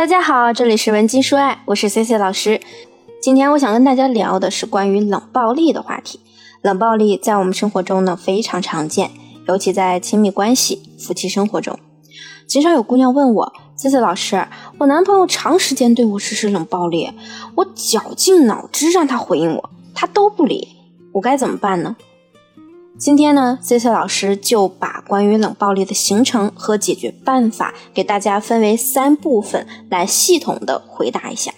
大家好，这里是文姬说爱，我是 C C 老师。今天我想跟大家聊的是关于冷暴力的话题。冷暴力在我们生活中呢非常常见，尤其在亲密关系、夫妻生活中，经常有姑娘问我：“C C 老师，我男朋友长时间对我实施冷暴力，我绞尽脑汁让他回应我，他都不理，我该怎么办呢？”今天呢，C C 老师就把关于冷暴力的形成和解决办法给大家分为三部分来系统的回答一下。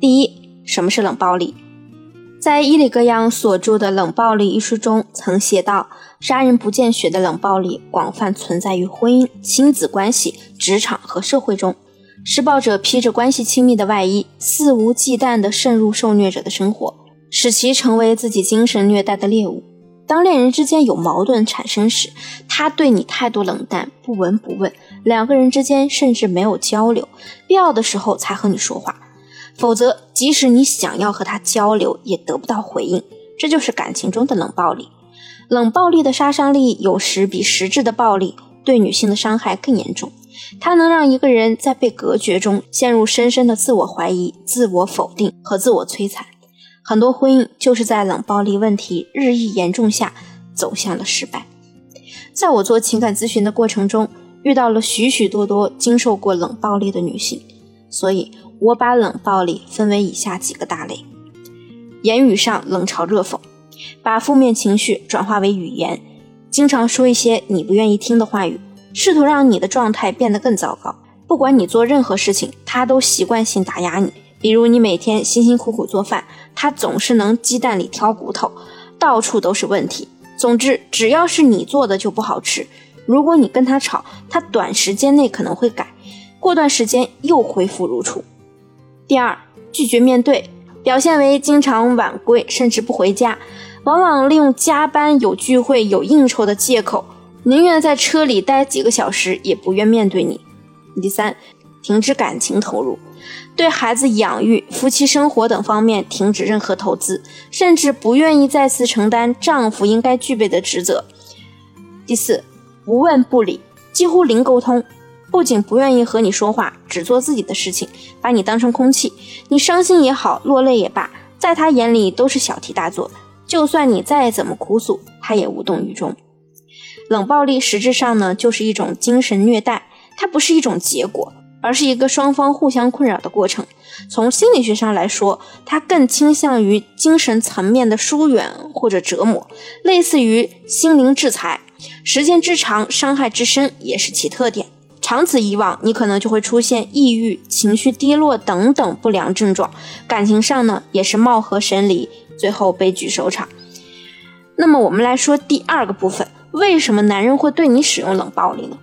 第一，什么是冷暴力？在伊里戈扬所著的《冷暴力》一书中曾写道：“杀人不见血的冷暴力广泛存在于婚姻、亲子关系、职场和社会中。施暴者披着关系亲密的外衣，肆无忌惮地渗入受虐者的生活，使其成为自己精神虐待的猎物。”当恋人之间有矛盾产生时，他对你态度冷淡，不闻不问，两个人之间甚至没有交流，必要的时候才和你说话，否则即使你想要和他交流，也得不到回应。这就是感情中的冷暴力。冷暴力的杀伤力有时比实质的暴力对女性的伤害更严重，它能让一个人在被隔绝中陷入深深的自我怀疑、自我否定和自我摧残。很多婚姻就是在冷暴力问题日益严重下走向了失败。在我做情感咨询的过程中，遇到了许许多多经受过冷暴力的女性，所以我把冷暴力分为以下几个大类：言语上冷嘲热讽，把负面情绪转化为语言，经常说一些你不愿意听的话语，试图让你的状态变得更糟糕。不管你做任何事情，他都习惯性打压你。比如你每天辛辛苦苦做饭，他总是能鸡蛋里挑骨头，到处都是问题。总之，只要是你做的就不好吃。如果你跟他吵，他短时间内可能会改，过段时间又恢复如初。第二，拒绝面对，表现为经常晚归，甚至不回家，往往利用加班、有聚会、有应酬的借口，宁愿在车里待几个小时，也不愿面对你。第三，停止感情投入。对孩子养育、夫妻生活等方面停止任何投资，甚至不愿意再次承担丈夫应该具备的职责。第四，不问不理，几乎零沟通，不仅不愿意和你说话，只做自己的事情，把你当成空气。你伤心也好，落泪也罢，在他眼里都是小题大做。就算你再怎么哭诉，他也无动于衷。冷暴力实质上呢，就是一种精神虐待，它不是一种结果。而是一个双方互相困扰的过程。从心理学上来说，它更倾向于精神层面的疏远或者折磨，类似于心灵制裁。时间之长，伤害之深也是其特点。长此以往，你可能就会出现抑郁、情绪低落等等不良症状。感情上呢，也是貌合神离，最后悲剧收场。那么，我们来说第二个部分：为什么男人会对你使用冷暴力呢？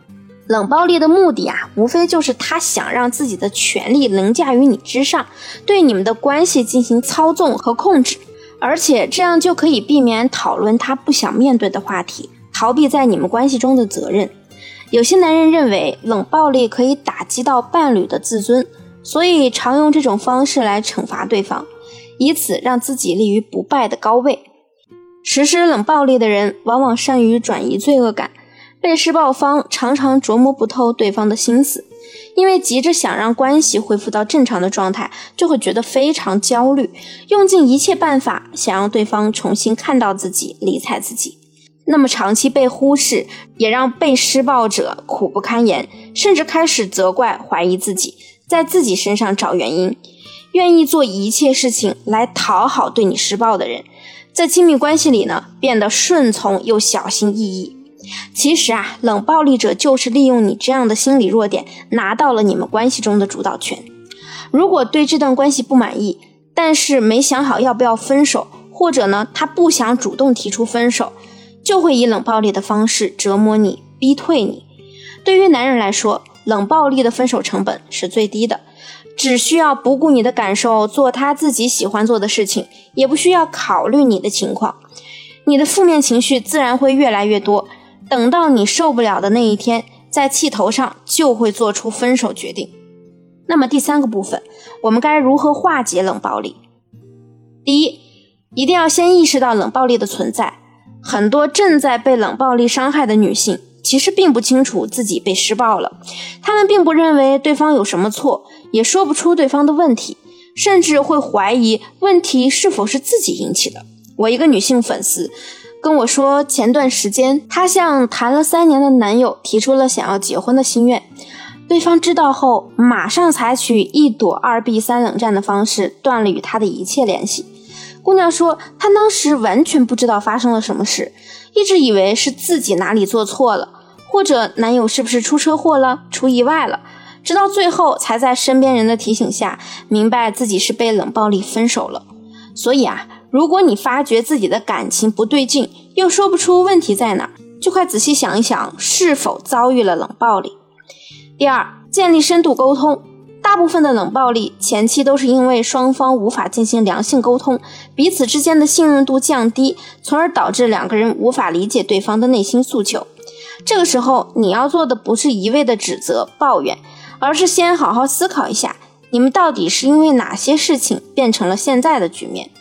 冷暴力的目的啊，无非就是他想让自己的权力凌驾于你之上，对你们的关系进行操纵和控制，而且这样就可以避免讨论他不想面对的话题，逃避在你们关系中的责任。有些男人认为冷暴力可以打击到伴侣的自尊，所以常用这种方式来惩罚对方，以此让自己立于不败的高位。实施冷暴力的人往往善于转移罪恶感。被施暴方常常琢磨不透对方的心思，因为急着想让关系恢复到正常的状态，就会觉得非常焦虑，用尽一切办法想让对方重新看到自己、理睬自己。那么长期被忽视，也让被施暴者苦不堪言，甚至开始责怪、怀疑自己，在自己身上找原因，愿意做一切事情来讨好对你施暴的人，在亲密关系里呢，变得顺从又小心翼翼。其实啊，冷暴力者就是利用你这样的心理弱点，拿到了你们关系中的主导权。如果对这段关系不满意，但是没想好要不要分手，或者呢，他不想主动提出分手，就会以冷暴力的方式折磨你，逼退你。对于男人来说，冷暴力的分手成本是最低的，只需要不顾你的感受，做他自己喜欢做的事情，也不需要考虑你的情况，你的负面情绪自然会越来越多。等到你受不了的那一天，在气头上就会做出分手决定。那么第三个部分，我们该如何化解冷暴力？第一，一定要先意识到冷暴力的存在。很多正在被冷暴力伤害的女性，其实并不清楚自己被施暴了，她们并不认为对方有什么错，也说不出对方的问题，甚至会怀疑问题是否是自己引起的。我一个女性粉丝跟我说，前段时间她向谈了三年的男友提出了想要结婚的心愿，对方知道后马上采取一躲二避三冷战的方式断了与她的一切联系。姑娘说，她当时完全不知道发生了什么事，一直以为是自己哪里做错了，或者男友是不是出车祸了、出意外了，直到最后才在身边人的提醒下明白自己是被冷暴力分手了。所以啊。如果你发觉自己的感情不对劲，又说不出问题在哪，就快仔细想一想，是否遭遇了冷暴力。第二，建立深度沟通。大部分的冷暴力前期都是因为双方无法进行良性沟通，彼此之间的信任度降低，从而导致两个人无法理解对方的内心诉求。这个时候，你要做的不是一味的指责抱怨，而是先好好思考一下，你们到底是因为哪些事情变成了现在的局面。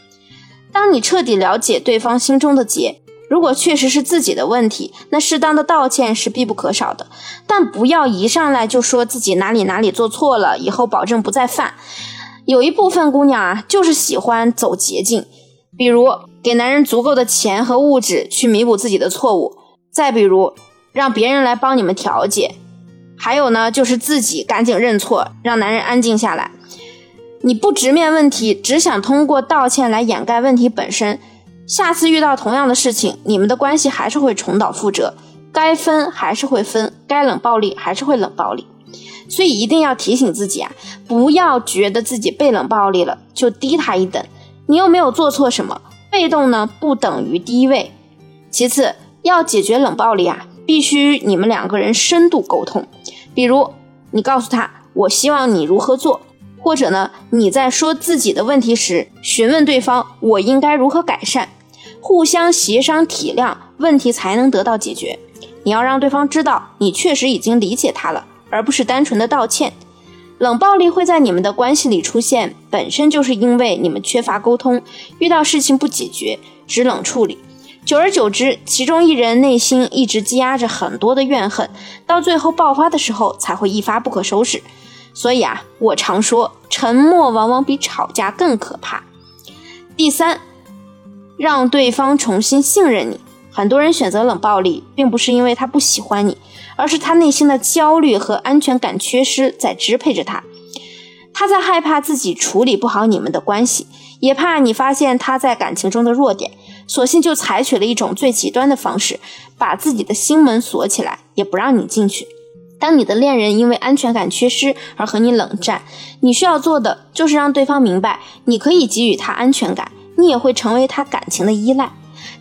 当你彻底了解对方心中的结，如果确实是自己的问题，那适当的道歉是必不可少的。但不要一上来就说自己哪里哪里做错了，以后保证不再犯。有一部分姑娘啊，就是喜欢走捷径，比如给男人足够的钱和物质去弥补自己的错误，再比如让别人来帮你们调解，还有呢，就是自己赶紧认错，让男人安静下来。你不直面问题，只想通过道歉来掩盖问题本身，下次遇到同样的事情，你们的关系还是会重蹈覆辙，该分还是会分，该冷暴力还是会冷暴力，所以一定要提醒自己啊，不要觉得自己被冷暴力了就低他一等，你又没有做错什么，被动呢不等于低位。其次，要解决冷暴力啊，必须你们两个人深度沟通，比如你告诉他，我希望你如何做。或者呢，你在说自己的问题时，询问对方我应该如何改善，互相协商体谅，问题才能得到解决。你要让对方知道你确实已经理解他了，而不是单纯的道歉。冷暴力会在你们的关系里出现，本身就是因为你们缺乏沟通，遇到事情不解决，只冷处理，久而久之，其中一人内心一直积压着很多的怨恨，到最后爆发的时候才会一发不可收拾。所以啊，我常说，沉默往往比吵架更可怕。第三，让对方重新信任你。很多人选择冷暴力，并不是因为他不喜欢你，而是他内心的焦虑和安全感缺失在支配着他。他在害怕自己处理不好你们的关系，也怕你发现他在感情中的弱点，索性就采取了一种最极端的方式，把自己的心门锁起来，也不让你进去。当你的恋人因为安全感缺失而和你冷战，你需要做的就是让对方明白，你可以给予他安全感，你也会成为他感情的依赖。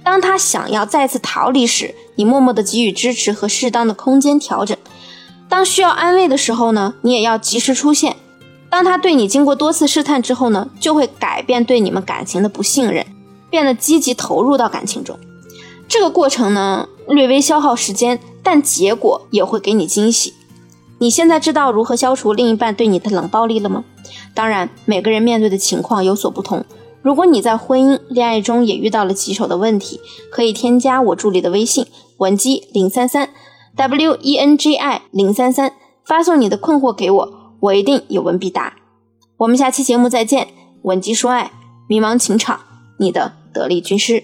当他想要再次逃离时，你默默的给予支持和适当的空间调整。当需要安慰的时候呢，你也要及时出现。当他对你经过多次试探之后呢，就会改变对你们感情的不信任，变得积极投入到感情中。这个过程呢，略微消耗时间。但结果也会给你惊喜。你现在知道如何消除另一半对你的冷暴力了吗？当然，每个人面对的情况有所不同。如果你在婚姻、恋爱中也遇到了棘手的问题，可以添加我助理的微信文姬零三三 W E N G I 零三三，发送你的困惑给我，我一定有问必答。我们下期节目再见。文姬说爱，迷茫情场，你的得力军师。